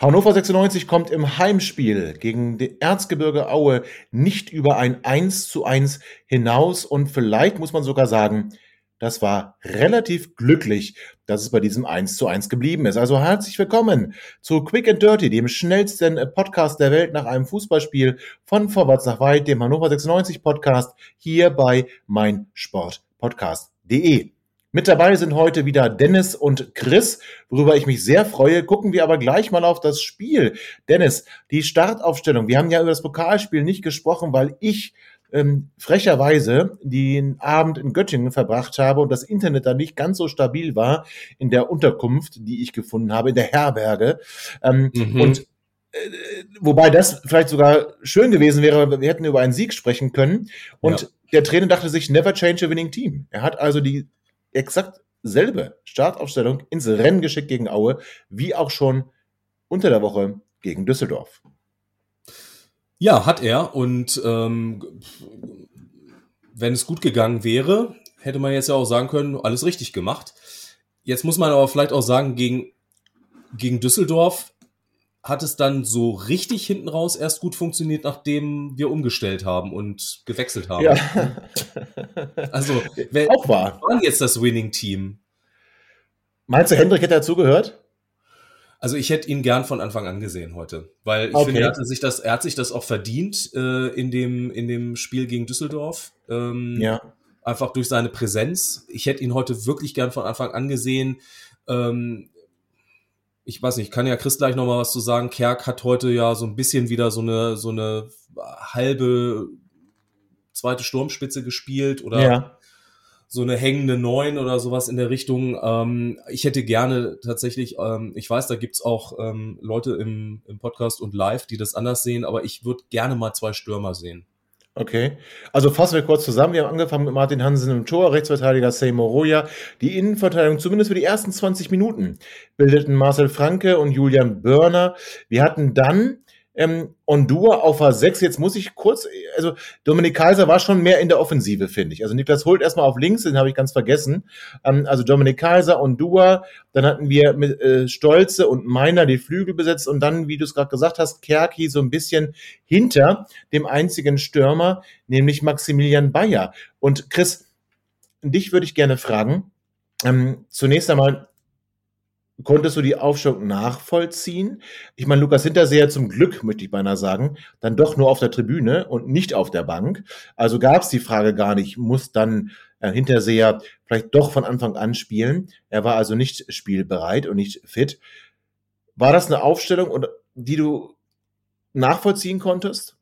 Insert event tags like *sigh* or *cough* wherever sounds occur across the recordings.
Hannover 96 kommt im Heimspiel gegen die Erzgebirge Aue nicht über ein 1 zu 1 hinaus und vielleicht muss man sogar sagen, das war relativ glücklich, dass es bei diesem 1 zu 1 geblieben ist. Also herzlich willkommen zu Quick and Dirty, dem schnellsten Podcast der Welt nach einem Fußballspiel von Vorwärts nach Weit, dem Hannover 96 Podcast hier bei meinsportpodcast.de. Mit dabei sind heute wieder Dennis und Chris, worüber ich mich sehr freue. Gucken wir aber gleich mal auf das Spiel. Dennis, die Startaufstellung. Wir haben ja über das Pokalspiel nicht gesprochen, weil ich ähm, frecherweise den Abend in Göttingen verbracht habe und das Internet da nicht ganz so stabil war in der Unterkunft, die ich gefunden habe, in der Herberge. Ähm, mhm. Und äh, wobei das vielleicht sogar schön gewesen wäre, wir hätten über einen Sieg sprechen können. Und ja. der Trainer dachte sich, never change a winning team. Er hat also die exakt selbe Startaufstellung ins Rennen geschickt gegen Aue, wie auch schon unter der Woche gegen Düsseldorf. Ja, hat er. Und ähm, wenn es gut gegangen wäre, hätte man jetzt ja auch sagen können, alles richtig gemacht. Jetzt muss man aber vielleicht auch sagen, gegen, gegen Düsseldorf hat es dann so richtig hinten raus erst gut funktioniert, nachdem wir umgestellt haben und gewechselt haben. Ja. *laughs* Also, wer auch war. jetzt das Winning-Team? Meinst du, Hendrik hätte dazugehört? Also ich hätte ihn gern von Anfang an gesehen heute, weil ich okay. finde, er, hatte sich das, er hat sich das auch verdient äh, in, dem, in dem Spiel gegen Düsseldorf. Ähm, ja. Einfach durch seine Präsenz. Ich hätte ihn heute wirklich gern von Anfang an gesehen. Ähm, ich weiß nicht, kann ja Chris gleich noch mal was zu sagen. Kerk hat heute ja so ein bisschen wieder so eine, so eine halbe zweite Sturmspitze gespielt oder ja. so eine hängende Neun oder sowas in der Richtung. Ähm, ich hätte gerne tatsächlich, ähm, ich weiß, da gibt's auch ähm, Leute im, im Podcast und live, die das anders sehen, aber ich würde gerne mal zwei Stürmer sehen. Okay. Also fassen wir kurz zusammen. Wir haben angefangen mit Martin Hansen im Tor, Rechtsverteidiger Seymour Roya. Die Innenverteidigung, zumindest für die ersten 20 Minuten, bildeten Marcel Franke und Julian Börner. Wir hatten dann ähm, Ondua auf A6. Jetzt muss ich kurz, also Dominik Kaiser war schon mehr in der Offensive, finde ich. Also Niklas holt erstmal auf links, den habe ich ganz vergessen. Ähm, also Dominik Kaiser, Ondua, dann hatten wir mit äh, Stolze und Meiner die Flügel besetzt und dann, wie du es gerade gesagt hast, Kerki so ein bisschen hinter dem einzigen Stürmer, nämlich Maximilian Bayer. Und Chris, dich würde ich gerne fragen, ähm, zunächst einmal, konntest du die Aufstellung nachvollziehen? Ich meine, Lukas Hinterseher zum Glück, möchte ich beinahe sagen, dann doch nur auf der Tribüne und nicht auf der Bank. Also gab es die Frage gar nicht, muss dann äh, Hinterseher vielleicht doch von Anfang an spielen. Er war also nicht spielbereit und nicht fit. War das eine Aufstellung, die du nachvollziehen konntest?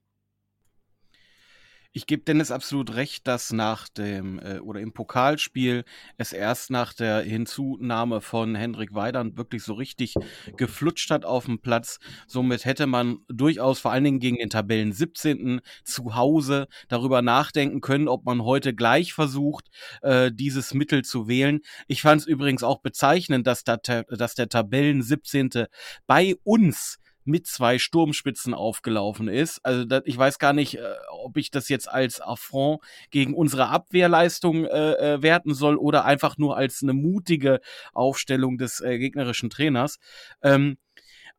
Ich gebe Dennis absolut recht, dass nach dem äh, oder im Pokalspiel es erst nach der Hinzunahme von Hendrik Weidand wirklich so richtig geflutscht hat auf dem Platz. Somit hätte man durchaus vor allen Dingen gegen den Tabellen 17. zu Hause darüber nachdenken können, ob man heute gleich versucht, äh, dieses Mittel zu wählen. Ich fand es übrigens auch bezeichnend, dass, da, dass der Tabellen 17. bei uns mit zwei Sturmspitzen aufgelaufen ist. Also das, ich weiß gar nicht, äh, ob ich das jetzt als Affront gegen unsere Abwehrleistung äh, äh, werten soll oder einfach nur als eine mutige Aufstellung des äh, gegnerischen Trainers. Ähm,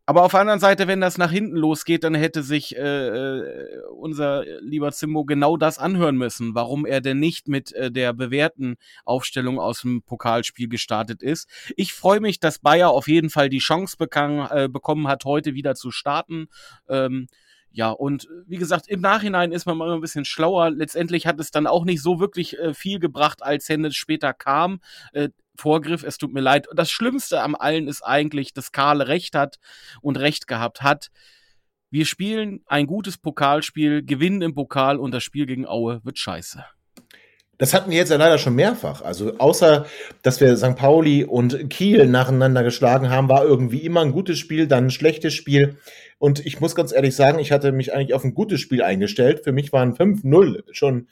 aber auf der anderen Seite, wenn das nach hinten losgeht, dann hätte sich äh, äh, unser lieber Zimbo genau das anhören müssen, warum er denn nicht mit äh, der bewährten Aufstellung aus dem Pokalspiel gestartet ist. Ich freue mich, dass Bayer auf jeden Fall die Chance bekam, äh, bekommen hat, heute wieder zu starten. Ähm, ja, und wie gesagt, im Nachhinein ist man mal ein bisschen schlauer. Letztendlich hat es dann auch nicht so wirklich äh, viel gebracht, als Hände später kam. Äh, Vorgriff, es tut mir leid. Das Schlimmste am allen ist eigentlich, dass Karl recht hat und recht gehabt hat. Wir spielen ein gutes Pokalspiel, gewinnen im Pokal und das Spiel gegen Aue wird scheiße. Das hatten wir jetzt ja leider schon mehrfach. Also außer, dass wir St. Pauli und Kiel nacheinander geschlagen haben, war irgendwie immer ein gutes Spiel, dann ein schlechtes Spiel. Und ich muss ganz ehrlich sagen, ich hatte mich eigentlich auf ein gutes Spiel eingestellt. Für mich waren 5-0 schon,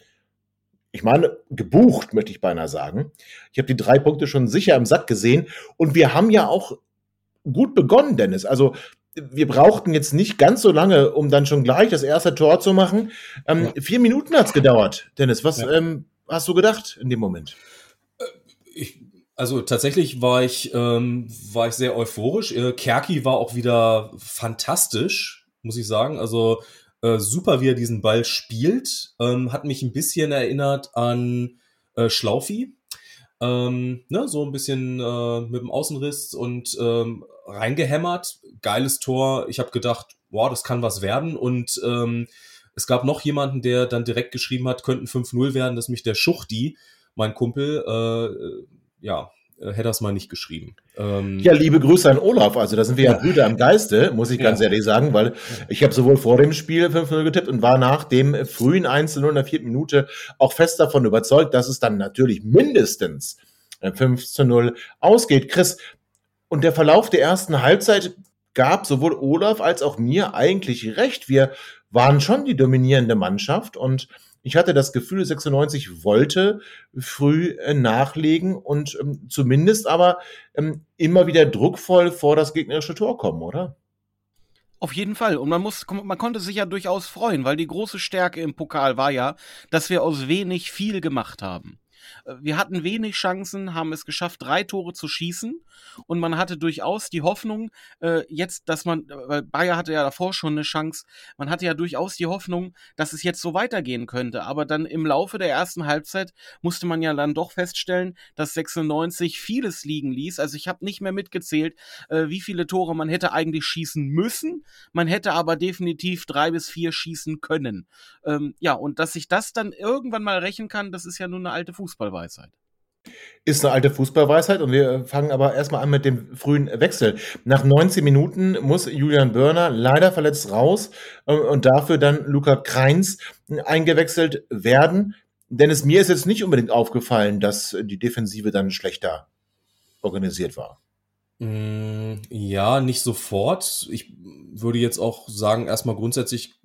ich meine, gebucht, möchte ich beinahe sagen. Ich habe die drei Punkte schon sicher im Sack gesehen. Und wir haben ja auch gut begonnen, Dennis. Also wir brauchten jetzt nicht ganz so lange, um dann schon gleich das erste Tor zu machen. Ähm, ja. Vier Minuten hat's gedauert, Dennis. Was ja. ähm, hast du gedacht in dem Moment? Äh, ich, also tatsächlich war ich, ähm, war ich sehr euphorisch. Äh, Kerki war auch wieder fantastisch, muss ich sagen. Also äh, super, wie er diesen Ball spielt. Ähm, hat mich ein bisschen erinnert an äh, Schlaufi. Ähm, ne, so ein bisschen äh, mit dem Außenriss und ähm, reingehämmert. Geiles Tor. Ich habe gedacht, wow, das kann was werden. Und ähm, es gab noch jemanden, der dann direkt geschrieben hat, könnten 5-0 werden, das ist mich der Schuchti, mein Kumpel, äh, ja, äh, hätte das mal nicht geschrieben. Ähm, ja, liebe Grüße an Olaf. Also da sind wir ja, ja Brüder im Geiste, muss ich ganz ja. ehrlich sagen, weil ich habe sowohl vor dem Spiel 5-0 getippt und war nach dem frühen 1-0 in der vierten Minute auch fest davon überzeugt, dass es dann natürlich mindestens 5 0 ausgeht. Chris, und der Verlauf der ersten Halbzeit gab sowohl Olaf als auch mir eigentlich recht. Wir waren schon die dominierende Mannschaft und ich hatte das Gefühl, 96 wollte früh äh, nachlegen und ähm, zumindest aber ähm, immer wieder druckvoll vor das gegnerische Tor kommen, oder? Auf jeden Fall. Und man muss, man konnte sich ja durchaus freuen, weil die große Stärke im Pokal war ja, dass wir aus wenig viel gemacht haben. Äh, wir hatten wenig Chancen, haben es geschafft, drei Tore zu schießen. Und man hatte durchaus die Hoffnung, äh, jetzt, dass man, weil Bayer hatte ja davor schon eine Chance, man hatte ja durchaus die Hoffnung, dass es jetzt so weitergehen könnte. Aber dann im Laufe der ersten Halbzeit musste man ja dann doch feststellen, dass 96 vieles liegen ließ. Also ich habe nicht mehr mitgezählt, äh, wie viele Tore man hätte eigentlich schießen müssen. Man hätte aber definitiv drei bis vier schießen können. Ähm, ja, und dass sich das dann irgendwann mal rächen kann, das ist ja nur eine alte Fußballweisheit. Ist eine alte Fußballweisheit und wir fangen aber erstmal an mit dem frühen Wechsel. Nach 19 Minuten muss Julian Börner leider verletzt raus äh, und dafür dann Luca Kreins eingewechselt werden. Denn es mir ist jetzt nicht unbedingt aufgefallen, dass die Defensive dann schlechter organisiert war. Mm, ja, nicht sofort. Ich würde jetzt auch sagen, erstmal grundsätzlich,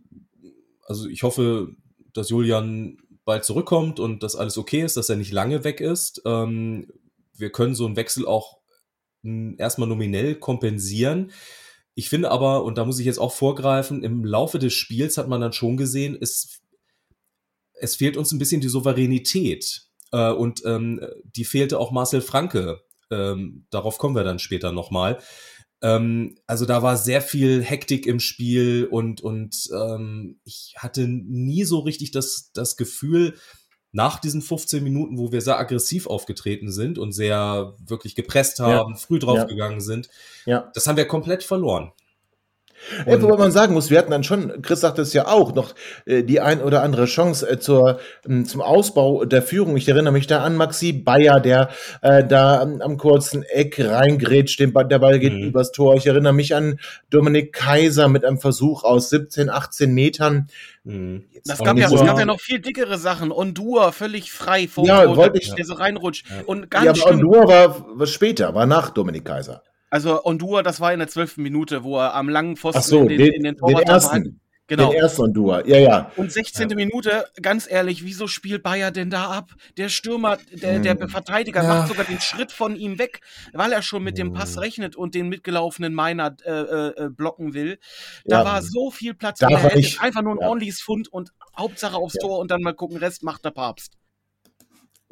also ich hoffe, dass Julian bald zurückkommt und dass alles okay ist, dass er nicht lange weg ist. Ähm, wir können so einen Wechsel auch hm, erstmal nominell kompensieren. Ich finde aber, und da muss ich jetzt auch vorgreifen, im Laufe des Spiels hat man dann schon gesehen, es, es fehlt uns ein bisschen die Souveränität. Äh, und ähm, die fehlte auch Marcel Franke. Ähm, darauf kommen wir dann später nochmal. Ähm, also da war sehr viel Hektik im Spiel und, und ähm, ich hatte nie so richtig das, das Gefühl, nach diesen 15 Minuten, wo wir sehr aggressiv aufgetreten sind und sehr wirklich gepresst haben, ja. früh draufgegangen ja. sind, ja. das haben wir komplett verloren. Ja, wobei man sagen muss, wir hatten dann schon, Chris sagte es ja auch, noch äh, die ein oder andere Chance äh, zur, äh, zum Ausbau der Führung. Ich erinnere mich da an Maxi Bayer, der äh, da am, am kurzen Eck reingrätscht, den der Ball geht mhm. übers Tor. Ich erinnere mich an Dominik Kaiser mit einem Versuch aus 17, 18 Metern. Mhm. Das gab ja, so es gab ja noch viel dickere Sachen. Ondua völlig frei vor ja, wollte ich, der so reinrutscht. Ja. Und ganz ja, aber. Ondua war, war später, war nach Dominik Kaiser. Also Ondua, das war in der zwölften Minute, wo er am langen Pfosten Ach so, in den, den, in den Torwart den ersten. Genau. Den ersten Ondua, ja, ja. Und 16. Ja. Minute, ganz ehrlich, wieso spielt Bayer denn da ab? Der Stürmer, der, der hm. Verteidiger ja. macht sogar den Schritt von ihm weg, weil er schon mit dem Pass hm. rechnet und den mitgelaufenen Meiner äh, äh, blocken will. Da ja. war so viel Platz. Da hätte ich, einfach nur ein ja. ordentliches Fund und Hauptsache aufs Tor und dann mal gucken, Rest macht der Papst.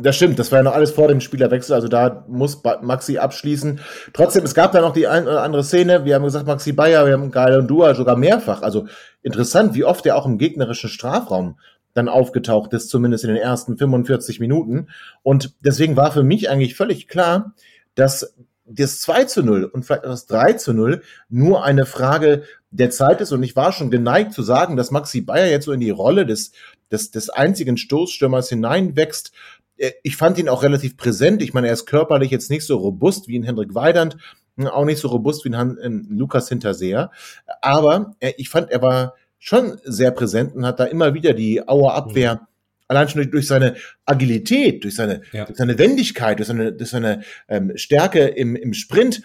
Das stimmt, das war ja noch alles vor dem Spielerwechsel, also da muss Maxi abschließen. Trotzdem, es gab da noch die ein oder andere Szene, wir haben gesagt, Maxi Bayer, wir haben Geil und Dua sogar mehrfach. Also interessant, wie oft er auch im gegnerischen Strafraum dann aufgetaucht ist, zumindest in den ersten 45 Minuten. Und deswegen war für mich eigentlich völlig klar, dass das 2 zu 0 und vielleicht auch das 3 zu 0 nur eine Frage der Zeit ist. Und ich war schon geneigt zu sagen, dass Maxi Bayer jetzt so in die Rolle des, des, des einzigen Stoßstürmers hineinwächst, ich fand ihn auch relativ präsent. Ich meine, er ist körperlich jetzt nicht so robust wie ein Hendrik Weidand, hm, auch nicht so robust wie ein, Lukas Hinterseher. Aber er, ich fand, er war schon sehr präsent und hat da immer wieder die Auer Abwehr mhm. allein schon durch seine Agilität, durch seine, ja. durch seine Wendigkeit, durch seine, durch seine ähm, Stärke im, im Sprint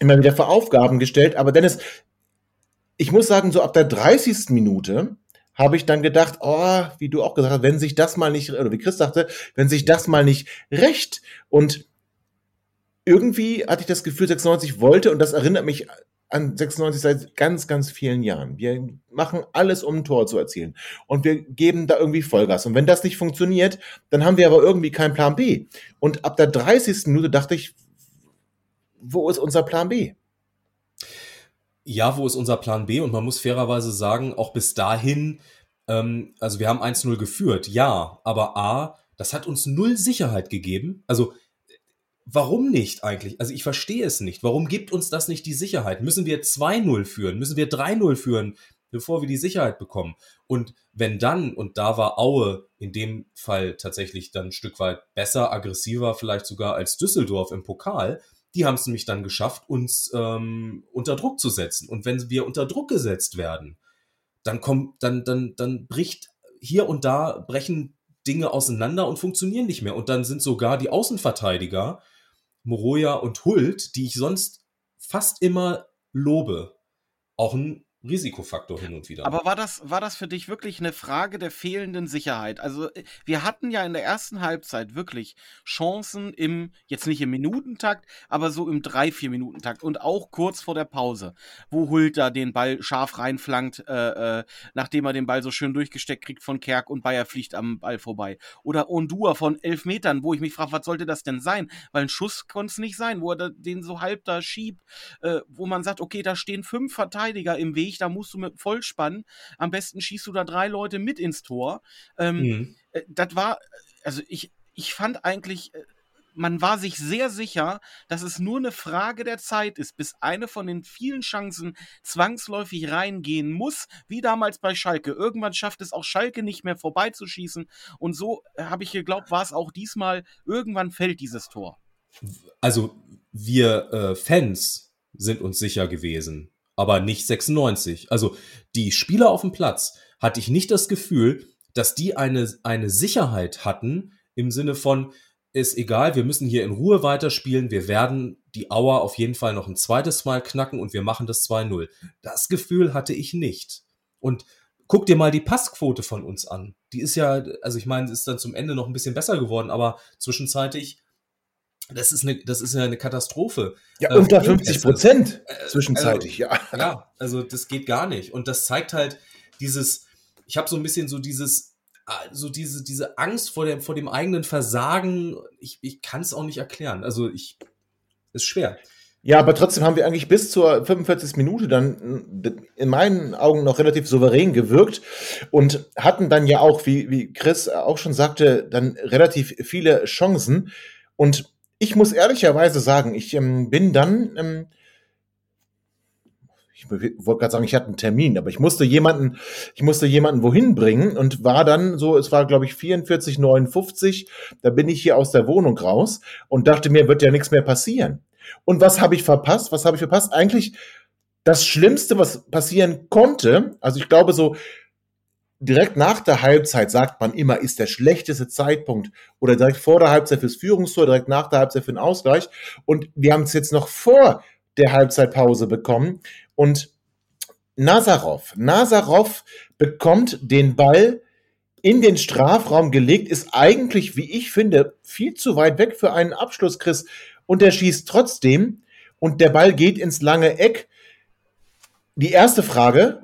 immer wieder vor Aufgaben gestellt. Aber Dennis, ich muss sagen, so ab der 30. Minute habe ich dann gedacht, oh, wie du auch gesagt hast, wenn sich das mal nicht, oder wie Chris sagte, wenn sich das mal nicht recht und irgendwie hatte ich das Gefühl, 96 wollte, und das erinnert mich an 96 seit ganz, ganz vielen Jahren. Wir machen alles, um ein Tor zu erzielen. Und wir geben da irgendwie Vollgas. Und wenn das nicht funktioniert, dann haben wir aber irgendwie keinen Plan B. Und ab der 30. Minute dachte ich, wo ist unser Plan B? Ja, wo ist unser Plan B? Und man muss fairerweise sagen, auch bis dahin, ähm, also wir haben 1-0 geführt, ja, aber A, das hat uns null Sicherheit gegeben. Also Warum nicht eigentlich? Also ich verstehe es nicht. Warum gibt uns das nicht die Sicherheit? Müssen wir 2-0 führen? Müssen wir 3-0 führen, bevor wir die Sicherheit bekommen? Und wenn dann, und da war Aue in dem Fall tatsächlich dann ein Stück weit besser, aggressiver vielleicht sogar als Düsseldorf im Pokal, die haben es nämlich dann geschafft, uns ähm, unter Druck zu setzen. Und wenn wir unter Druck gesetzt werden, dann kommt, dann, dann, dann bricht hier und da brechen Dinge auseinander und funktionieren nicht mehr. Und dann sind sogar die Außenverteidiger Moroja und Hult, die ich sonst fast immer lobe, auch ein Risikofaktor hin und wieder. Aber war das, war das für dich wirklich eine Frage der fehlenden Sicherheit? Also, äh, wir hatten ja in der ersten Halbzeit wirklich Chancen im, jetzt nicht im Minutentakt, aber so im drei, vier Minutentakt und auch kurz vor der Pause, wo Hulter den Ball scharf reinflankt, äh, äh, nachdem er den Ball so schön durchgesteckt kriegt von Kerk und Bayer fliegt am Ball vorbei. Oder Ondua von elf Metern, wo ich mich frage, was sollte das denn sein? Weil ein Schuss konnte es nicht sein, wo er den so halb da schiebt, äh, wo man sagt, okay, da stehen fünf Verteidiger im Weg, da musst du mit Vollspann, am besten schießt du da drei Leute mit ins Tor. Ähm, mhm. Äh, das war, also ich, ich fand eigentlich, äh, man war sich sehr sicher, dass es nur eine Frage der Zeit ist, bis eine von den vielen Chancen zwangsläufig reingehen muss, wie damals bei Schalke. Irgendwann schafft es auch Schalke nicht mehr vorbeizuschießen. Und so äh, habe ich geglaubt, war es auch diesmal, irgendwann fällt dieses Tor. Also wir äh, Fans sind uns sicher gewesen, aber nicht 96. Also die Spieler auf dem Platz hatte ich nicht das Gefühl, dass die eine, eine Sicherheit hatten im Sinne von, ist egal, wir müssen hier in Ruhe weiterspielen, wir werden die Auer auf jeden Fall noch ein zweites Mal knacken und wir machen das 2-0. Das Gefühl hatte ich nicht. Und guck dir mal die Passquote von uns an. Die ist ja, also ich meine, ist dann zum Ende noch ein bisschen besser geworden, aber zwischenzeitlich das ist eine, das ist ja eine Katastrophe. Ja, äh, unter 50 Prozent äh, zwischenzeitlich, also, ja. Ja, also das geht gar nicht. Und das zeigt halt dieses, ich habe so ein bisschen so dieses, ah, so diese, diese Angst vor dem, vor dem eigenen Versagen. Ich, ich kann es auch nicht erklären. Also ich, ist schwer. Ja, aber trotzdem haben wir eigentlich bis zur 45. Minute dann in meinen Augen noch relativ souverän gewirkt und hatten dann ja auch, wie, wie Chris auch schon sagte, dann relativ viele Chancen. Und ich muss ehrlicherweise sagen, ich ähm, bin dann, ähm, ich wollte gerade sagen, ich hatte einen Termin, aber ich musste jemanden, ich musste jemanden wohin bringen und war dann so, es war glaube ich 44, 59, da bin ich hier aus der Wohnung raus und dachte mir, wird ja nichts mehr passieren. Und was habe ich verpasst? Was habe ich verpasst? Eigentlich das Schlimmste, was passieren konnte, also ich glaube so direkt nach der Halbzeit sagt man immer, ist der schlechteste Zeitpunkt oder direkt vor der Halbzeit fürs Führungstor, direkt nach der Halbzeit für den Ausgleich. Und wir haben es jetzt noch vor der Halbzeitpause bekommen. Und Nazarov, Nazarov bekommt den Ball in den Strafraum gelegt, ist eigentlich, wie ich finde, viel zu weit weg für einen Abschluss, Chris. Und er schießt trotzdem und der Ball geht ins lange Eck. Die erste Frage,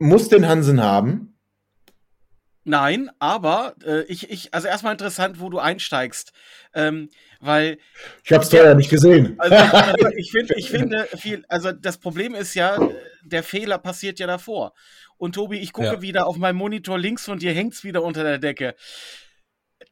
muss den Hansen haben? Nein, aber äh, ich, ich, also erstmal interessant, wo du einsteigst, ähm, weil ich habe es ja nicht gesehen. Also, also ich finde, ich finde viel, also das Problem ist ja, der Fehler passiert ja davor. Und Tobi, ich gucke ja. wieder auf meinem Monitor links von dir hängt's wieder unter der Decke.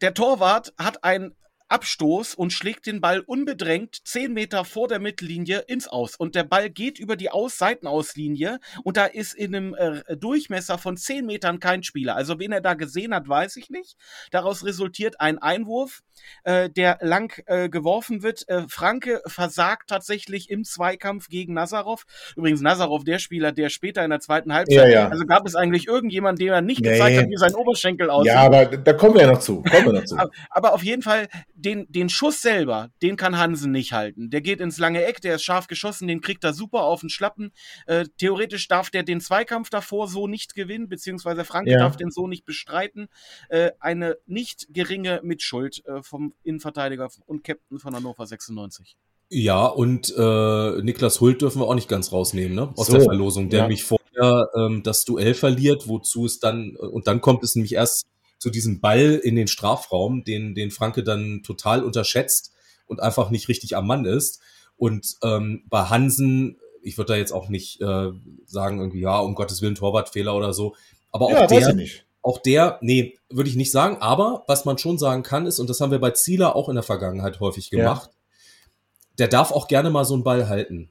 Der Torwart hat ein Abstoß und schlägt den Ball unbedrängt zehn Meter vor der Mittellinie ins Aus. Und der Ball geht über die Aus Seitenauslinie und da ist in einem äh, Durchmesser von zehn Metern kein Spieler. Also wen er da gesehen hat, weiß ich nicht. Daraus resultiert ein Einwurf, äh, der lang äh, geworfen wird. Äh, Franke versagt tatsächlich im Zweikampf gegen Nazarov. Übrigens Nazarov, der Spieler, der später in der zweiten Halbzeit, ja, ja. also gab es eigentlich irgendjemand, dem er nicht nee. gezeigt hat, wie sein Oberschenkel aussieht. Ja, aber da kommen wir ja noch zu. Kommen wir noch zu. aber, *laughs* aber auf jeden Fall, den, den Schuss selber, den kann Hansen nicht halten. Der geht ins lange Eck, der ist scharf geschossen, den kriegt er super auf den Schlappen. Äh, theoretisch darf der den Zweikampf davor so nicht gewinnen, beziehungsweise Franke ja. darf den so nicht bestreiten. Äh, eine nicht geringe Mitschuld äh, vom Innenverteidiger und Captain von Hannover 96. Ja, und äh, Niklas Hult dürfen wir auch nicht ganz rausnehmen, ne? Aus so, der Verlosung, der ja. nämlich vorher ähm, das Duell verliert, wozu es dann, und dann kommt es nämlich erst zu diesem Ball in den Strafraum, den, den Franke dann total unterschätzt und einfach nicht richtig am Mann ist. Und ähm, bei Hansen, ich würde da jetzt auch nicht äh, sagen, irgendwie, ja, um Gottes Willen, Torwartfehler oder so. Aber auch ja, der, auch der, nee, würde ich nicht sagen. Aber was man schon sagen kann, ist, und das haben wir bei Zieler auch in der Vergangenheit häufig gemacht, ja. der darf auch gerne mal so einen Ball halten.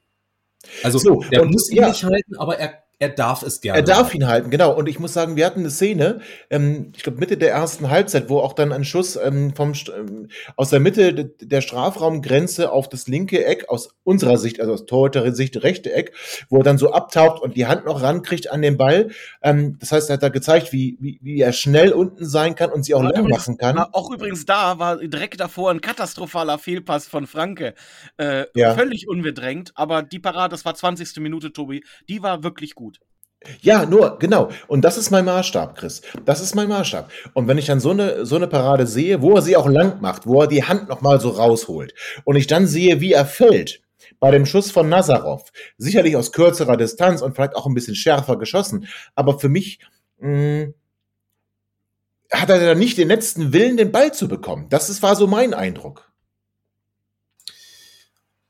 Also so, der muss ihn ja. nicht halten, aber er er darf es gerne. Er darf ihn halten, genau. Und ich muss sagen, wir hatten eine Szene, ähm, ich glaube Mitte der ersten Halbzeit, wo auch dann ein Schuss ähm, vom ähm, aus der Mitte der Strafraumgrenze auf das linke Eck aus unserer Sicht, also aus Torhüter Sicht rechte Eck, wo er dann so abtaucht und die Hand noch rankriegt an den Ball. Ähm, das heißt, er hat da gezeigt, wie, wie, wie er schnell unten sein kann und sie auch lang machen kann. Auch übrigens da war direkt davor ein katastrophaler Fehlpass von Franke. Äh, ja. Völlig unbedrängt, aber die Parade, das war 20. Minute, Tobi, die war wirklich gut. Ja, nur, genau. Und das ist mein Maßstab, Chris. Das ist mein Maßstab. Und wenn ich dann so eine, so eine Parade sehe, wo er sie auch lang macht, wo er die Hand nochmal so rausholt und ich dann sehe, wie er fällt, bei dem Schuss von Nazarov, sicherlich aus kürzerer Distanz und vielleicht auch ein bisschen schärfer geschossen, aber für mich mh, hm, hat er da nicht den letzten Willen, den Ball zu bekommen. Das ist, war so mein Eindruck.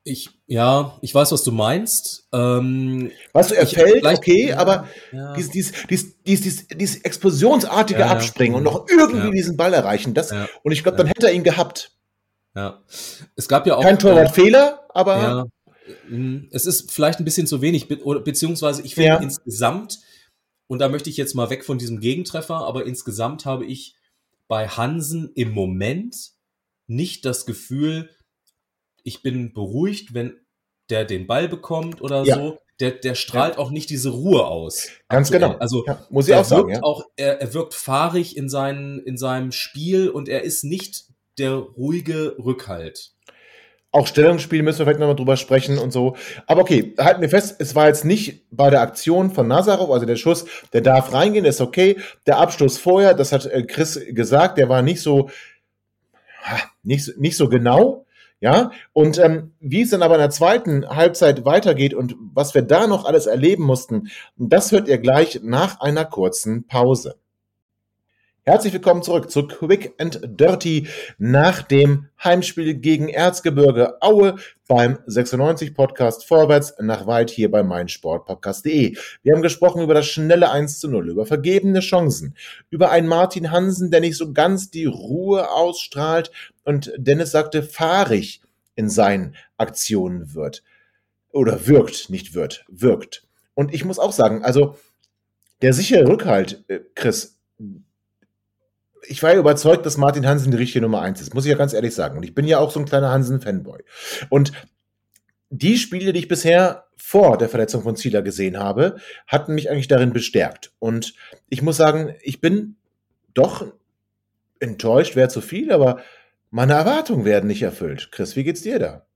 Ich, ja, ich weiß, was du meinst. Ähm, weißt du, er ich, fällt, okay, ja, aber ja. Dieses, dieses, dieses, dieses, dieses explosionsartige ja, Abspringen und noch irgendwie diesen Ball erreichen, das, und ich glaube, dann hätte er ihn gehabt. Ja. Es gab ja auch. Kein Torwartfehler, aber. Ja. Hm, es ist vielleicht ein bisschen zu wenig, beziehungsweise ich finde insgesamt, und da möchte ich jetzt mal weg von diesem Gegentreffer, aber insgesamt habe ich bei Hansen im Moment nicht das Gefühl, ich bin beruhigt, wenn der den Ball bekommt oder ja. so. Der, der strahlt ja. auch nicht diese Ruhe aus. Ganz aktuell. genau. Also ja, muss ich auch sagen. Ja. Auch, er, er wirkt fahrig in, seinen, in seinem Spiel und er ist nicht der ruhige Rückhalt. Auch Stellungsspiel müssen wir vielleicht nochmal drüber sprechen und so. Aber okay, halten wir fest, es war jetzt nicht bei der Aktion von Nazarov, also der Schuss, der darf reingehen, ist okay. Der Abstoß vorher, das hat äh, Chris gesagt, der war nicht so, nicht, nicht so genau. Ja, und ähm, wie es dann aber in der zweiten Halbzeit weitergeht und was wir da noch alles erleben mussten, das hört ihr gleich nach einer kurzen Pause. Herzlich willkommen zurück zu Quick and Dirty nach dem Heimspiel gegen Erzgebirge Aue beim 96 Podcast Vorwärts nach weit hier bei meinsportpodcast.de. Wir haben gesprochen über das schnelle 1 zu 0, über vergebene Chancen, über einen Martin Hansen, der nicht so ganz die Ruhe ausstrahlt und Dennis sagte, fahrig in seinen Aktionen wird. Oder wirkt, nicht wird, wirkt. Und ich muss auch sagen, also der sichere Rückhalt, äh, Chris, ich war ja überzeugt, dass Martin Hansen die richtige Nummer eins ist, muss ich ja ganz ehrlich sagen. Und ich bin ja auch so ein kleiner Hansen-Fanboy. Und die Spiele, die ich bisher vor der Verletzung von Zieler gesehen habe, hatten mich eigentlich darin bestärkt. Und ich muss sagen, ich bin doch enttäuscht, wäre zu viel, aber meine Erwartungen werden nicht erfüllt. Chris, wie geht's dir da?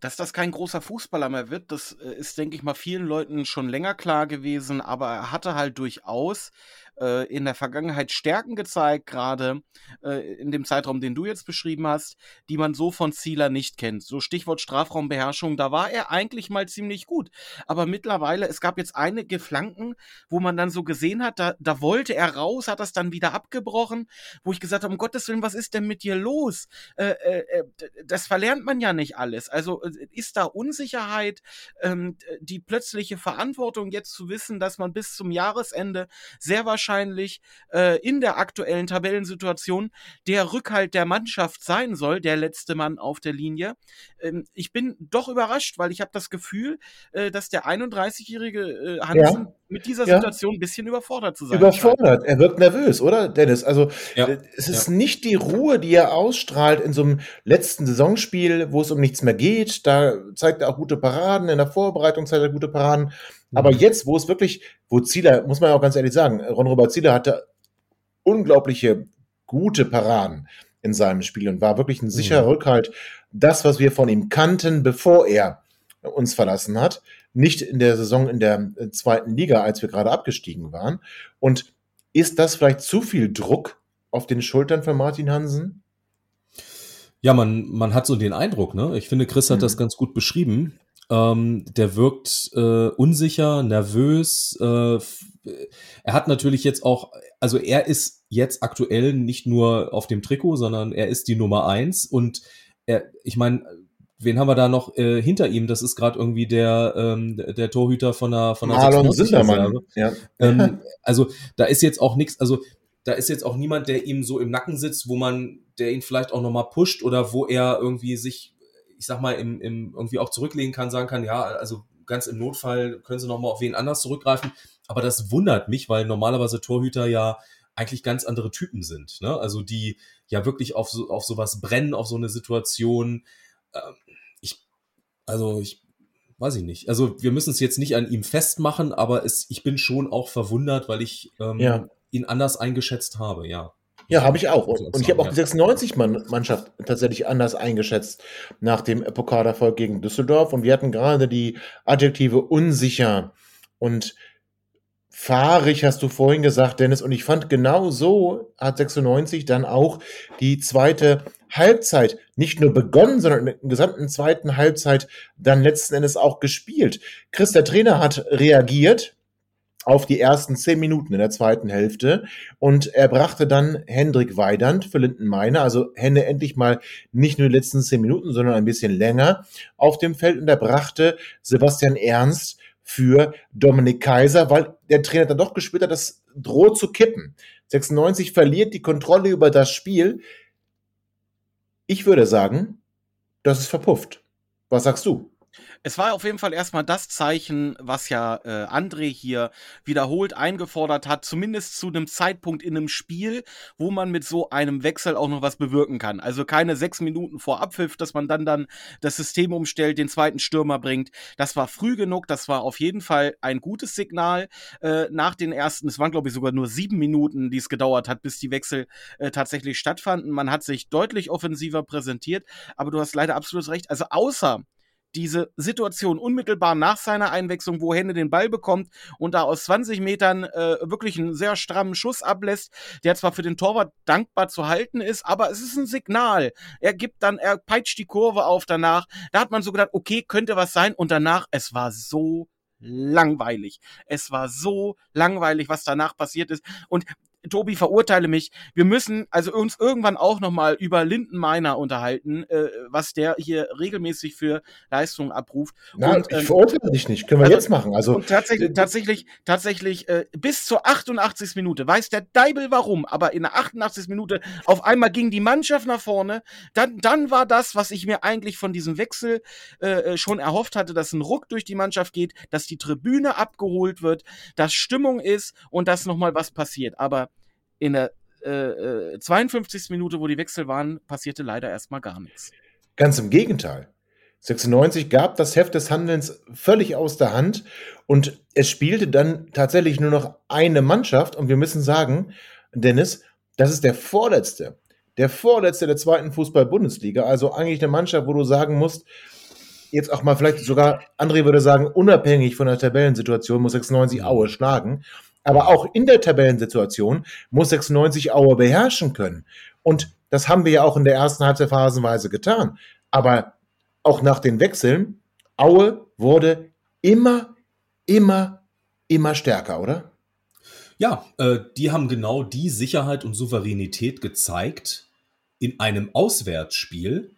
dass das kein großer Fußballer mehr wird, das äh, ist, denke ich mal, vielen Leuten schon länger klar gewesen, aber er hatte halt durchaus äh, in der Vergangenheit Stärken gezeigt, gerade äh, in dem Zeitraum, den du jetzt beschrieben hast, die man so von Zieler nicht kennt. So Stichwort Strafraumbeherrschung, da war er eigentlich mal ziemlich gut. Aber mittlerweile, es gab jetzt einige Flanken, wo man dann so gesehen hat, da, da wollte er raus, hat das dann wieder abgebrochen, wo ich gesagt habe, um Gottes Willen, was ist denn mit dir los? Äh, äh, äh das verlernt man ja nicht alles. Also äh, ist da Unsicherheit, ähm, die plötzliche Verantwortung jetzt zu wissen, dass man bis zum Jahresende sehr wahrscheinlich wahrscheinlich äh, in der aktuellen Tabellensituation der Rückhalt der Mannschaft sein soll, der letzte Mann auf der Linie. Ähm, ich bin doch überrascht, weil ich habe das Gefühl, äh, dass der 31-jährige äh, Hansen ja. Mit dieser Situation ja. ein bisschen überfordert zu sein Überfordert, er wirkt nervös, oder Dennis? Also ja. Äh, es ist nicht die Ruhe, die er ausstrahlt in so einem letzten Saisonspiel, wo es um nichts mehr geht. Da zeigt er auch gute Paraden, in der Vorbereitung zeigt er gute Paraden. Aber mhm. jetzt, wo es wirklich, wo Zieler, muss man ja auch ganz ehrlich sagen, Ron-Robert Zieler hatte unglaubliche gute Paraden in seinem Spiel und war wirklich ein sicherer mhm. Rückhalt. Das, was wir von ihm kannten, bevor er uns verlassen hat, nicht in der Saison in der äh, zweiten Liga, als wir gerade abgestiegen waren. Und ist das vielleicht zu viel Druck auf den Schultern von Martin Hansen? Ja, man, man hat so den Eindruck, ne? Ich finde, Chris hat mhm. das ganz gut beschrieben. Ähm, der wirkt äh, unsicher, nervös. Äh, er hat natürlich jetzt auch, also er ist jetzt aktuell nicht nur auf dem Trikot, sondern er ist die Nummer eins. Und er, ich meine, wen haben wir da noch äh, hinter ihm? Das ist gerade irgendwie der, ähm, der Torhüter von der von der Marlon Sindermann. Ja. Ähm, *laughs* also da ist jetzt auch nichts, also da ist jetzt auch niemand, der ihm so im Nacken sitzt, wo man, der ihn vielleicht auch nochmal pusht oder wo er irgendwie sich ich sag mal, im, im irgendwie auch zurücklegen kann, sagen kann, ja, also ganz im Notfall können sie nochmal auf wen anders zurückgreifen. Aber das wundert mich, weil normalerweise Torhüter ja eigentlich ganz andere Typen sind. Ne? Also die ja wirklich auf, so, auf sowas brennen, auf so eine Situation. Ähm, also ich weiß ich nicht. Also wir müssen es jetzt nicht an ihm festmachen, aber es, ich bin schon auch verwundert, weil ich ähm, ja. ihn anders eingeschätzt habe, ja. Ja, habe ich auch. Und, und ich habe auch die 96-Mannschaft tatsächlich anders eingeschätzt nach dem Pokalerfolg gegen Düsseldorf. Und wir hatten gerade die Adjektive unsicher und fahrig, hast du vorhin gesagt, Dennis. Und ich fand genau so hat 96 dann auch die zweite Halbzeit nicht nur begonnen, sondern in der gesamten zweiten Halbzeit dann letzten Endes auch gespielt. Chris, der Trainer, hat reagiert auf die ersten zehn Minuten in der zweiten Hälfte. Und er brachte dann Hendrik Weidand für Lindenmeiner, also Henne endlich mal nicht nur die letzten zehn Minuten, sondern ein bisschen länger auf dem Feld. Und er brachte Sebastian Ernst für Dominik Kaiser, weil der Trainer dann doch gespürt hat, das droht zu kippen. 96 verliert die Kontrolle über das Spiel. Ich würde sagen, das ist verpufft. Was sagst du? Es war auf jeden Fall erstmal das Zeichen, was ja äh, André hier wiederholt eingefordert hat, zumindest zu einem Zeitpunkt in einem Spiel, wo man mit so einem Wechsel auch noch was bewirken kann. Also keine sechs Minuten vor Abpfiff, dass man dann dann das System umstellt, den zweiten Stürmer bringt. Das war früh genug, das war auf jeden Fall ein gutes Signal äh, nach den ersten, es waren glaube ich sogar nur sieben Minuten, die es gedauert hat, bis die Wechsel äh, tatsächlich stattfanden. Man hat sich deutlich offensiver präsentiert, aber du hast leider absolut recht. Also außer diese Situation unmittelbar nach seiner Einwechslung, wo Henne den Ball bekommt und da aus 20 Metern äh, wirklich einen sehr strammen Schuss ablässt, der zwar für den Torwart dankbar zu halten ist, aber es ist ein Signal. Er gibt dann, er peitscht die Kurve auf danach. Da hat man so gedacht, okay, könnte was sein und danach, es war so langweilig. Es war so langweilig, was danach passiert ist. Und Tobi, verurteile mich. Wir müssen also uns irgendwann auch nochmal über Lindenmeiner unterhalten, äh, was der hier regelmäßig für Leistungen abruft. Na, und, ähm, ich verurteile dich nicht. Können wir also, jetzt machen. Also tatsächlich, tatsächlich, tatsächlich äh, bis zur 88. Minute weiß der Deibel warum, aber in der 88. Minute auf einmal ging die Mannschaft nach vorne. Dann, dann war das, was ich mir eigentlich von diesem Wechsel äh, äh schon erhofft hatte, dass ein Ruck durch die Mannschaft geht, dass die Tribüne abgeholt wird, dass Stimmung ist und dass nochmal was passiert. Aber in der äh, 52. Äh, Minute, wo die Wechsel waren, passierte leider erstmal gar nichts. Ganz im Gegenteil. 96 gab das Heft des Handelns völlig aus der Hand und es spielte dann tatsächlich nur noch eine Mannschaft und wir müssen sagen, Dennis, das ist der vorletzte, der vorletzte der zweiten Fußball-Bundesliga, also eigentlich eine Mannschaft, wo du sagen musst, jetzt auch mal vielleicht sogar, André würde sagen, unabhängig von der Tabellensituation muss 96 Aue schlagen. Aber auch in der Tabellensituation muss 96 Aue beherrschen können. Und das haben wir ja auch in der ersten Halbzeit phasenweise getan. Aber auch nach den Wechseln, Aue wurde immer, immer, immer stärker, oder? Ja, äh, die haben genau die Sicherheit und Souveränität gezeigt in einem Auswärtsspiel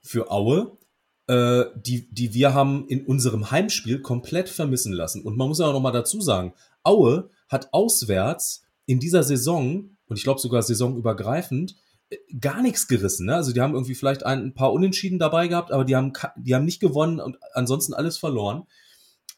für Aue, äh, die, die wir haben in unserem Heimspiel komplett vermissen lassen. Und man muss ja auch noch mal dazu sagen, Aue hat auswärts in dieser Saison, und ich glaube sogar saisonübergreifend, äh, gar nichts gerissen. Ne? Also die haben irgendwie vielleicht ein, ein, paar Unentschieden dabei gehabt, aber die haben, die haben nicht gewonnen und ansonsten alles verloren.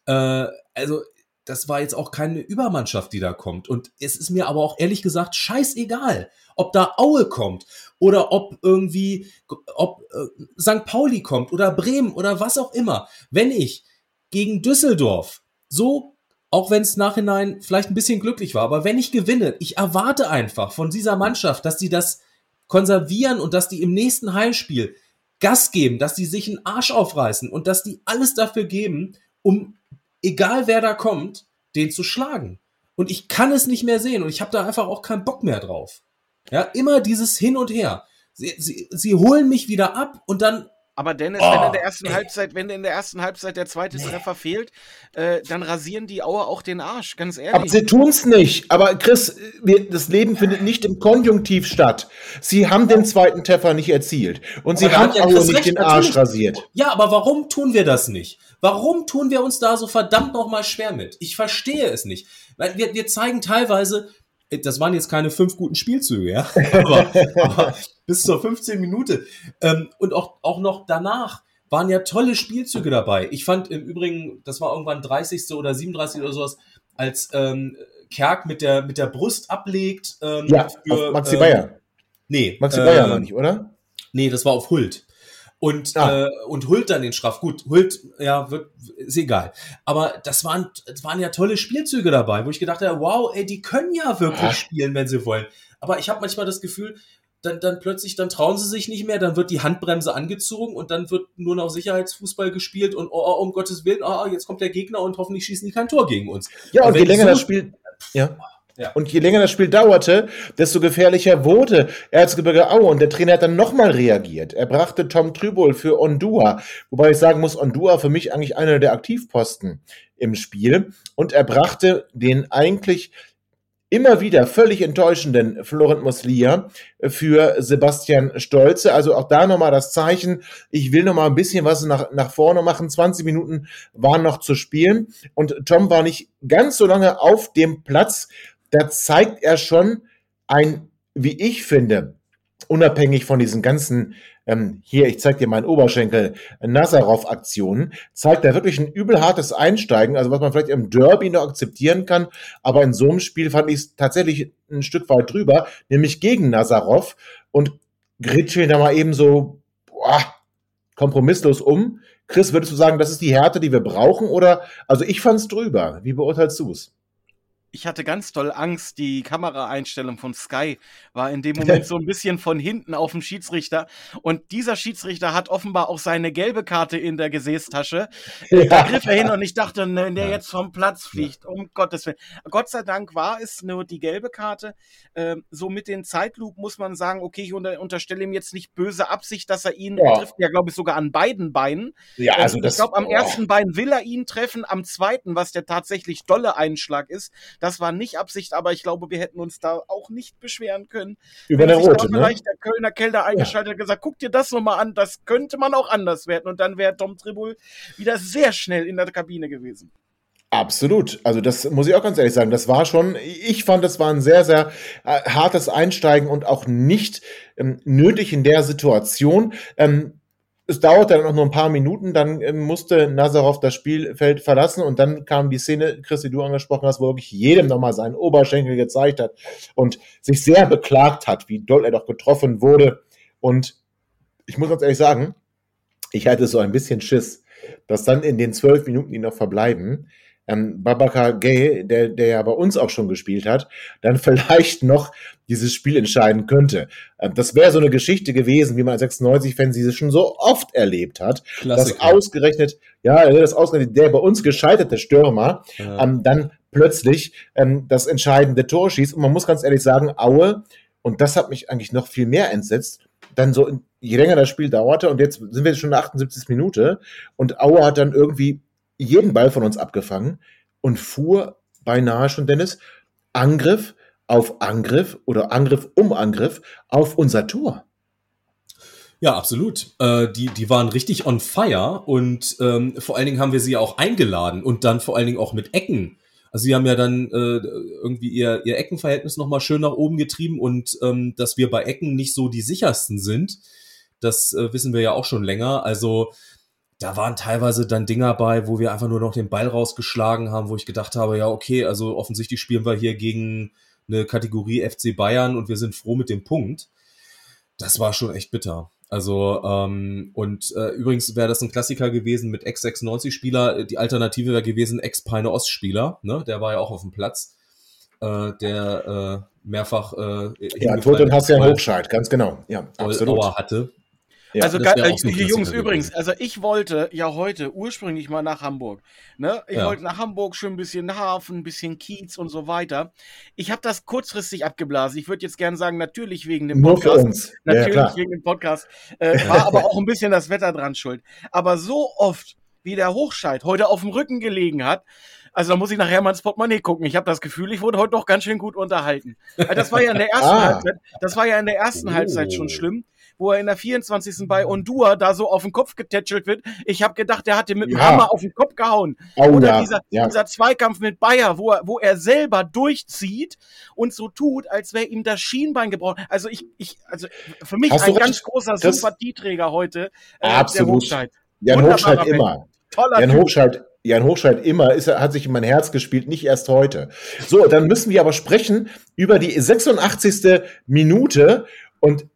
Äh, also das war jetzt auch keine Übermannschaft, die da kommt. Und es ist mir aber auch ehrlich gesagt scheißegal, ob da Aue kommt oder ob irgendwie, ob äh, St. Pauli kommt oder Bremen oder was auch immer. Wenn ich gegen Düsseldorf so, auch wenn es nachhinein vielleicht ein bisschen glücklich war, aber wenn ich gewinne, ich erwarte einfach von dieser Mannschaft, dass die das konservieren und dass die im nächsten Heimspiel Gas geben, dass die sich einen Arsch aufreißen und dass die alles dafür geben, um egal wer da kommt, den zu schlagen. Und ich kann es nicht mehr sehen und ich habe da einfach auch keinen Bock mehr drauf. Ja, immer dieses Hin und Her. Sie, sie, sie holen mich wieder ab und dann aber Dennis, oh, wenn in der ersten ey. Halbzeit, wenn in der ersten Halbzeit der zweite nee. Treffer fehlt, äh, dann rasieren die Auer auch den Arsch, ganz ehrlich. Aber sie tun's nicht. Aber Chris, wir, das Leben findet nicht im Konjunktiv statt. Sie haben den zweiten Treffer nicht erzielt. Und sie haben ja Aue nicht den Arsch natürlich. rasiert. Ja, aber warum tun wir das nicht? Warum tun wir uns da so verdammt nochmal schwer mit? Ich verstehe es nicht. Weil wir, wir zeigen teilweise, äh, das waren jetzt keine fünf guten Spielzüge, ja, *laughs* aber, aber bis zur 15 Minute ähm, und auch, auch noch danach waren ja tolle Spielzüge dabei. Ich fand im Übrigen, das war irgendwann 30. oder 37. oder sowas, als ähm, Kerk mit der, mit der Brust ablegt. Ähm, ja, für, Maxi ähm, Bayer. Nee. Maxi Bayer war nicht, oder? Nee, das war auf Hult und, ah. äh, und Hult dann den Straff. Gut, Hult, ja, wird, ist egal. Aber das waren, das waren ja tolle Spielzüge dabei, wo ich gedacht habe, wow, ey, die können ja wirklich ah. spielen, wenn sie wollen. Aber ich habe manchmal das Gefühl, dann, dann plötzlich, dann trauen sie sich nicht mehr, dann wird die Handbremse angezogen und dann wird nur noch Sicherheitsfußball gespielt und oh, oh um Gottes Willen, oh, jetzt kommt der Gegner und hoffentlich schießen die kein Tor gegen uns. Ja, und je länger so, das Spiel, ja. Ja. Und je länger das Spiel dauerte, desto gefährlicher wurde Erzgebirge Aue. Und der Trainer hat dann nochmal reagiert. Er brachte Tom Trübol für Ondua. Wobei ich sagen muss, Ondua für mich eigentlich einer der Aktivposten im Spiel. Und er brachte den eigentlich immer wieder völlig enttäuschenden Florent Muslia für Sebastian Stolze. Also auch da nochmal das Zeichen, ich will nochmal ein bisschen was nach, nach vorne machen. 20 Minuten waren noch zu spielen und Tom war nicht ganz so lange auf dem Platz, da zeigt er schon ein, wie ich finde, unabhängig von diesen ganzen, ähm, hier, ich zeig dir meinen Oberschenkel, Nazarov-Aktionen, zeigt er wirklich ein übelhartes Einsteigen, also was man vielleicht im Derby noch akzeptieren kann, aber in so einem Spiel fand ich es tatsächlich ein Stück weit drüber, nämlich gegen Nazarov und Gritschel da mal eben so boah, kompromisslos um. Chris, würdest du sagen, das ist die Härte, die wir brauchen? Oder, also ich fand's drüber. Wie beurteilst du es? Ich hatte ganz doll Angst, die Kameraeinstellung von Sky war in dem *laughs* Moment so ein bisschen von hinten auf dem Schiedsrichter. Und dieser Schiedsrichter hat offenbar auch seine gelbe Karte in der Gesäßtasche. *laughs* Ja. Da griff er hin und ich dachte, ne, wenn der jetzt vom Platz fliegt, um Gottes Willen. Gott sei Dank war es nur die gelbe Karte. Ähm, so mit den Zeitlupen muss man sagen, okay, ich unter, unterstelle ihm jetzt nicht böse Absicht, dass er ihn ja. trifft, ja, glaube ich, sogar an beiden Beinen. Ja, also ähm, ich glaube, am oh. ersten Bein will er ihn treffen, am zweiten, was der tatsächlich dolle Einschlag ist, das war nicht Absicht, aber ich glaube, wir hätten uns da auch nicht beschweren können. Über der Rote, ne? Vielleicht der Kölner Kellner eingeschaltet ja. und gesagt, guck dir das nochmal an, das könnte man auch anders werden. Und dann wäre Tom Tribul wieder sehr schnell in der Kabine gewesen. Absolut. Also das muss ich auch ganz ehrlich sagen. Das war schon, ich fand, das war ein sehr, sehr äh, hartes Einsteigen und auch nicht ähm, nötig in der Situation. Ähm, es dauerte dann noch nur ein paar Minuten, dann ähm, musste Nazarov das Spielfeld verlassen und dann kam die Szene, Chris, die du angesprochen hast, wo wirklich jedem nochmal seinen Oberschenkel gezeigt hat und sich sehr beklagt hat, wie doll er doch getroffen wurde. Und ich muss ganz ehrlich sagen, ich hatte so ein bisschen Schiss, dass dann in den zwölf Minuten, die noch verbleiben, ähm, Babaka Gay, der, der ja bei uns auch schon gespielt hat, dann *laughs* vielleicht noch dieses Spiel entscheiden könnte. Ähm, das wäre so eine Geschichte gewesen, wie man als 96-Fan sie schon so oft erlebt hat, Klassiker. dass ausgerechnet, ja, das ausgerechnet der bei uns gescheiterte Stürmer ja. ähm, dann plötzlich ähm, das entscheidende Tor schießt. Und man muss ganz ehrlich sagen, Aue, und das hat mich eigentlich noch viel mehr entsetzt, dann so, je länger das Spiel dauerte, und jetzt sind wir schon in der 78. Minute, und Aue hat dann irgendwie jeden Ball von uns abgefangen und fuhr beinahe schon, Dennis, Angriff auf Angriff oder Angriff um Angriff auf unser Tor. Ja, absolut. Äh, die, die waren richtig on fire und ähm, vor allen Dingen haben wir sie auch eingeladen und dann vor allen Dingen auch mit Ecken Also sie haben ja dann äh, irgendwie ihr, ihr Eckenverhältnis nochmal schön nach oben getrieben und ähm, dass wir bei Ecken nicht so die sichersten sind, das äh, wissen wir ja auch schon länger. Also da waren teilweise dann Dinger bei, wo wir einfach nur noch den Ball rausgeschlagen haben, wo ich gedacht habe, ja, okay, also offensichtlich spielen wir hier gegen eine Kategorie FC Bayern und wir sind froh mit dem Punkt. Das war schon echt bitter. Also, ähm, und äh, übrigens wäre das ein Klassiker gewesen mit Ex-96-Spieler. Die Alternative wäre gewesen Ex-Peine-Ost-Spieler, ne? Der war ja auch auf dem Platz. Äh, der äh, mehrfach äh, Ja, Tod und Hassian Hochscheid, ganz genau. Ja, absolut. hatte. Ja, also äh, Jungs, übrigens, also ich wollte ja heute ursprünglich mal nach Hamburg. Ne? Ich ja. wollte nach Hamburg schön ein bisschen Hafen, ein bisschen Kiez und so weiter. Ich habe das kurzfristig abgeblasen. Ich würde jetzt gerne sagen, natürlich wegen dem Podcast. Nur für uns. Natürlich ja, wegen dem Podcast. Äh, war aber auch ein bisschen das Wetter dran schuld. Aber so oft, wie der Hochscheid heute auf dem Rücken gelegen hat, also da muss ich nachher mal ins Portemonnaie gucken. Ich habe das Gefühl, ich wurde heute doch ganz schön gut unterhalten. Das war ja in der ersten ah. Halbzeit, das war ja in der ersten oh. Halbzeit schon schlimm wo er in der 24. bei Ondua da so auf den Kopf getätschelt wird. Ich habe gedacht, der hat ihm mit dem ja. Hammer auf den Kopf gehauen. Oh, Oder ja. Dieser, ja. dieser, Zweikampf mit Bayer, wo er, wo er selber durchzieht und so tut, als wäre ihm das Schienbein gebrochen. Also ich, ich, also für mich Hast ein ganz großer das Sympathieträger heute. Äh, absolut. Hochscheid. Jan Hochscheid immer. Toller Jan Hochscheid, Jan Hochscheid immer, ist, hat sich in mein Herz gespielt, nicht erst heute. So, dann müssen wir aber sprechen über die 86. Minute und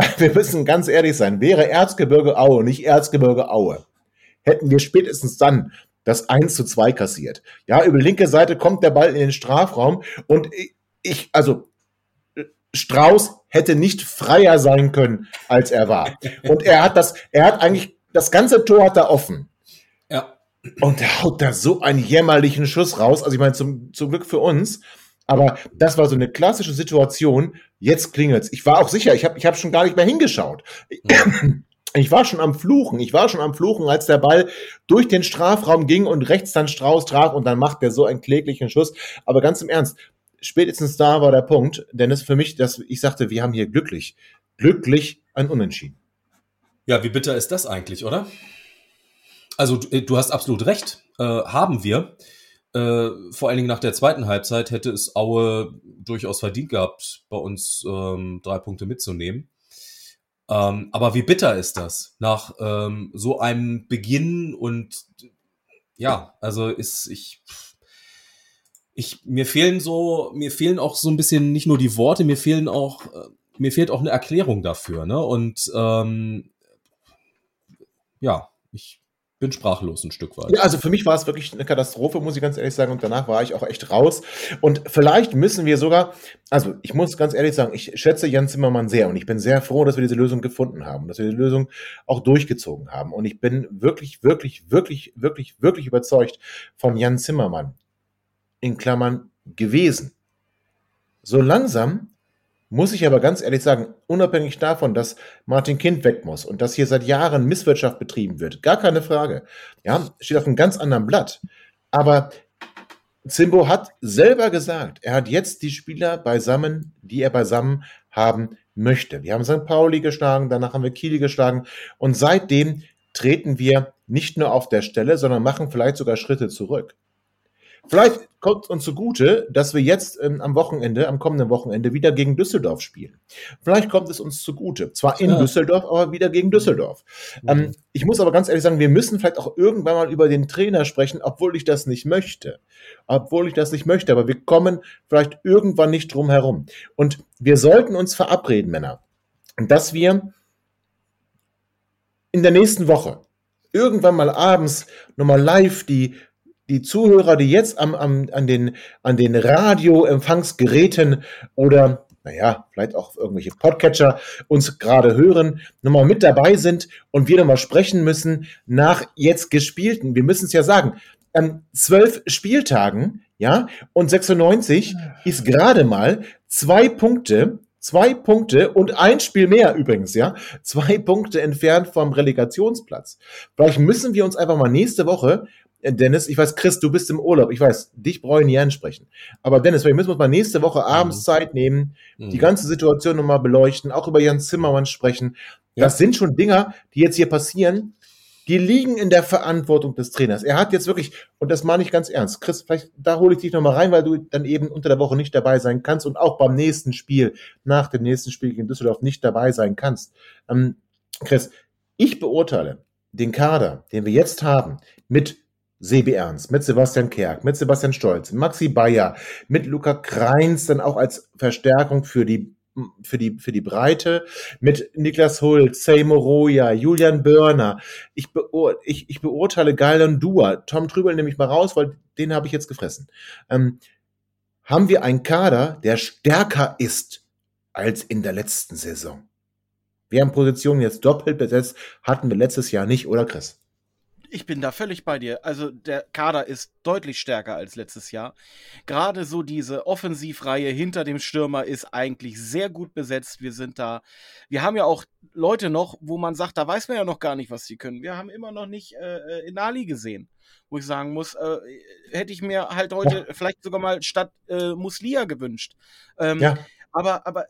*laughs* wir müssen ganz ehrlich sein, wäre Erzgebirge Aue nicht Erzgebirge Aue, hätten wir spätestens dann das 1 zu 2 kassiert. Ja, über die linke Seite kommt der Ball in den Strafraum und ich, also Strauß hätte nicht freier sein können, als er war. Und er hat das, er hat eigentlich, das ganze Tor hat er offen. Ja. Und er haut da so einen jämmerlichen Schuss raus. Also ich meine, zum, zum Glück für uns, aber das war so eine klassische Situation. Jetzt klingelt's. Ich war auch sicher, ich habe ich hab schon gar nicht mehr hingeschaut. Ich war schon am Fluchen. Ich war schon am Fluchen, als der Ball durch den Strafraum ging und rechts dann Strauß traf und dann macht der so einen kläglichen Schuss. Aber ganz im Ernst, spätestens da war der Punkt, denn es für mich, dass ich sagte, wir haben hier glücklich, glücklich ein Unentschieden. Ja, wie bitter ist das eigentlich, oder? Also du, du hast absolut recht, äh, haben wir. Äh, vor allen Dingen nach der zweiten Halbzeit hätte es Aue durchaus verdient gehabt, bei uns ähm, drei Punkte mitzunehmen. Ähm, aber wie bitter ist das nach ähm, so einem Beginn und ja, also ist ich ich mir fehlen so mir fehlen auch so ein bisschen nicht nur die Worte, mir fehlen auch äh, mir fehlt auch eine Erklärung dafür, ne? Und ähm, ja, ich bin sprachlos ein Stück weit. Ja, also für mich war es wirklich eine Katastrophe, muss ich ganz ehrlich sagen. Und danach war ich auch echt raus. Und vielleicht müssen wir sogar, also ich muss ganz ehrlich sagen, ich schätze Jan Zimmermann sehr und ich bin sehr froh, dass wir diese Lösung gefunden haben, dass wir die Lösung auch durchgezogen haben. Und ich bin wirklich, wirklich, wirklich, wirklich, wirklich überzeugt von Jan Zimmermann. In Klammern gewesen. So langsam muss ich aber ganz ehrlich sagen, unabhängig davon, dass Martin Kind weg muss und dass hier seit Jahren Misswirtschaft betrieben wird, gar keine Frage. Ja, steht auf einem ganz anderen Blatt. Aber Zimbo hat selber gesagt, er hat jetzt die Spieler beisammen, die er beisammen haben möchte. Wir haben St. Pauli geschlagen, danach haben wir Kiel geschlagen und seitdem treten wir nicht nur auf der Stelle, sondern machen vielleicht sogar Schritte zurück. Vielleicht kommt uns zugute, dass wir jetzt ähm, am Wochenende, am kommenden Wochenende wieder gegen Düsseldorf spielen. Vielleicht kommt es uns zugute. Zwar in ja. Düsseldorf, aber wieder gegen Düsseldorf. Mhm. Ähm, ich muss aber ganz ehrlich sagen, wir müssen vielleicht auch irgendwann mal über den Trainer sprechen, obwohl ich das nicht möchte. Obwohl ich das nicht möchte, aber wir kommen vielleicht irgendwann nicht drum herum. Und wir sollten uns verabreden, Männer, dass wir in der nächsten Woche irgendwann mal abends nochmal live die die Zuhörer, die jetzt am, am, an den, an den Radioempfangsgeräten oder naja, vielleicht auch irgendwelche Podcatcher uns gerade hören, nochmal mit dabei sind und wir nochmal sprechen müssen nach jetzt gespielten. Wir müssen es ja sagen, an zwölf Spieltagen, ja, und 96 ist gerade mal zwei Punkte, zwei Punkte und ein Spiel mehr übrigens, ja, zwei Punkte entfernt vom Relegationsplatz. Vielleicht müssen wir uns einfach mal nächste Woche Dennis, ich weiß, Chris, du bist im Urlaub. Ich weiß, dich brauche ich nie ansprechen. Aber Dennis, wir müssen uns mal nächste Woche abends mhm. Zeit nehmen, mhm. die ganze Situation nochmal beleuchten, auch über Jan Zimmermann sprechen. Ja. Das sind schon Dinger, die jetzt hier passieren. die liegen in der Verantwortung des Trainers. Er hat jetzt wirklich, und das meine ich ganz ernst, Chris, vielleicht da hole ich dich nochmal rein, weil du dann eben unter der Woche nicht dabei sein kannst und auch beim nächsten Spiel, nach dem nächsten Spiel gegen Düsseldorf nicht dabei sein kannst. Ähm, Chris, ich beurteile den Kader, den wir jetzt haben, mit Sebi Ernst, mit Sebastian Kerk, mit Sebastian Stolz, Maxi Bayer, mit Luca Kreins dann auch als Verstärkung für die für die, für die Breite mit Niklas Hult, Seymour Roya, Julian Börner. Ich, beur, ich, ich beurteile Geilan Dua. Tom Trübel nehme ich mal raus, weil den habe ich jetzt gefressen. Ähm, haben wir einen Kader, der stärker ist als in der letzten Saison? Wir haben Positionen jetzt doppelt besetzt, hatten wir letztes Jahr nicht, oder Chris? Ich bin da völlig bei dir. Also der Kader ist deutlich stärker als letztes Jahr. Gerade so diese Offensivreihe hinter dem Stürmer ist eigentlich sehr gut besetzt. Wir sind da, wir haben ja auch Leute noch, wo man sagt, da weiß man ja noch gar nicht, was sie können. Wir haben immer noch nicht äh, äh Inali gesehen, wo ich sagen muss, äh, hätte ich mir halt heute ja. vielleicht sogar mal statt äh, Muslia gewünscht. Ähm, ja. Aber, aber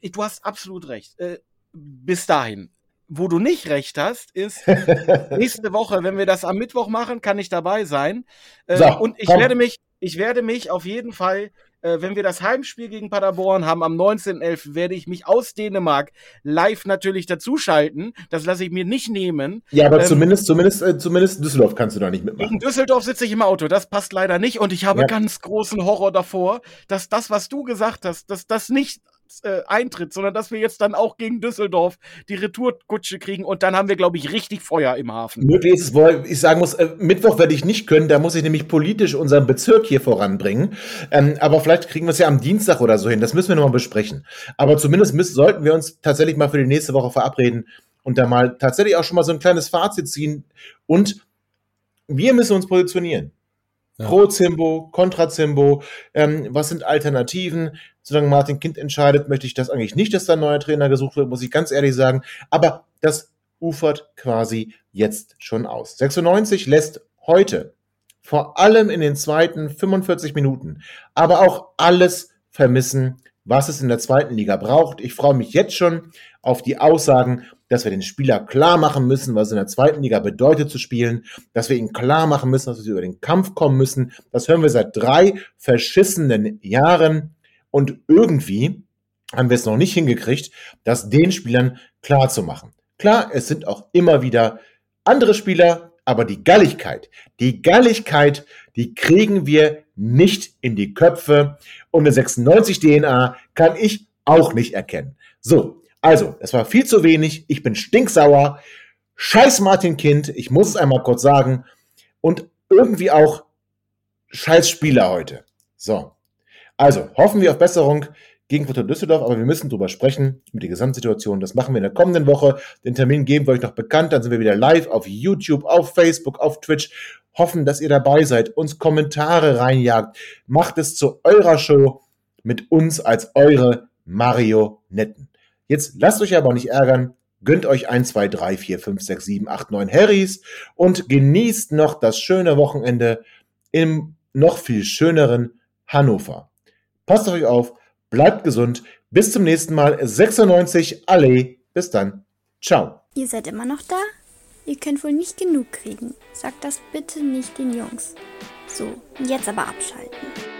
äh, du hast absolut recht. Äh, bis dahin wo du nicht recht hast, ist *laughs* nächste Woche, wenn wir das am Mittwoch machen, kann ich dabei sein. Äh, so, und ich werde mich, ich werde mich auf jeden Fall, äh, wenn wir das Heimspiel gegen Paderborn haben am 19.11., werde ich mich aus Dänemark live natürlich dazuschalten. Das lasse ich mir nicht nehmen. Ja, aber ähm, zumindest, zumindest, äh, zumindest Düsseldorf kannst du da nicht mitmachen. Gegen Düsseldorf sitze ich im Auto. Das passt leider nicht. Und ich habe ja. ganz großen Horror davor, dass das, was du gesagt hast, dass das nicht äh, eintritt, sondern dass wir jetzt dann auch gegen Düsseldorf die Retourkutsche kriegen und dann haben wir, glaube ich, richtig Feuer im Hafen. Möglich ist es, wo ich sagen muss, äh, Mittwoch werde ich nicht können, da muss ich nämlich politisch unseren Bezirk hier voranbringen. Ähm, aber vielleicht kriegen wir es ja am Dienstag oder so hin, das müssen wir nochmal besprechen. Aber zumindest müssen, sollten wir uns tatsächlich mal für die nächste Woche verabreden und da mal tatsächlich auch schon mal so ein kleines Fazit ziehen und wir müssen uns positionieren. Ja. Pro Zimbo, Contra Zimbo, ähm, was sind Alternativen? Solange Martin Kind entscheidet, möchte ich das eigentlich nicht, dass da ein neuer Trainer gesucht wird, muss ich ganz ehrlich sagen. Aber das ufert quasi jetzt schon aus. 96 lässt heute vor allem in den zweiten 45 Minuten, aber auch alles vermissen, was es in der zweiten Liga braucht. Ich freue mich jetzt schon auf die Aussagen, dass wir den Spieler klar machen müssen, was in der zweiten Liga bedeutet zu spielen, dass wir ihn klar machen müssen, dass wir über den Kampf kommen müssen. Das hören wir seit drei verschissenen Jahren und irgendwie haben wir es noch nicht hingekriegt, das den Spielern klar zu machen. Klar, es sind auch immer wieder andere Spieler, aber die Galligkeit, die Galligkeit, die kriegen wir nicht in die Köpfe und eine 96 DNA kann ich auch nicht erkennen. So, also, es war viel zu wenig. Ich bin stinksauer. Scheiß Martin Kind. Ich muss es einmal kurz sagen. Und irgendwie auch scheiß Spieler heute. So. Also, hoffen wir auf Besserung gegen Fortuna Düsseldorf, aber wir müssen drüber sprechen mit der Gesamtsituation. Das machen wir in der kommenden Woche. Den Termin geben wir euch noch bekannt. Dann sind wir wieder live auf YouTube, auf Facebook, auf Twitch. Hoffen, dass ihr dabei seid, uns Kommentare reinjagt. Macht es zu eurer Show mit uns als eure Marionetten. Jetzt lasst euch aber nicht ärgern. Gönnt euch 1, 2, 3, 4, 5, 6, 7, 8, 9 Harrys und genießt noch das schöne Wochenende im noch viel schöneren Hannover. Passt auf euch auf, bleibt gesund. Bis zum nächsten Mal. 96 Alle. Bis dann. Ciao. Ihr seid immer noch da? Ihr könnt wohl nicht genug kriegen. Sagt das bitte nicht den Jungs. So, jetzt aber abschalten.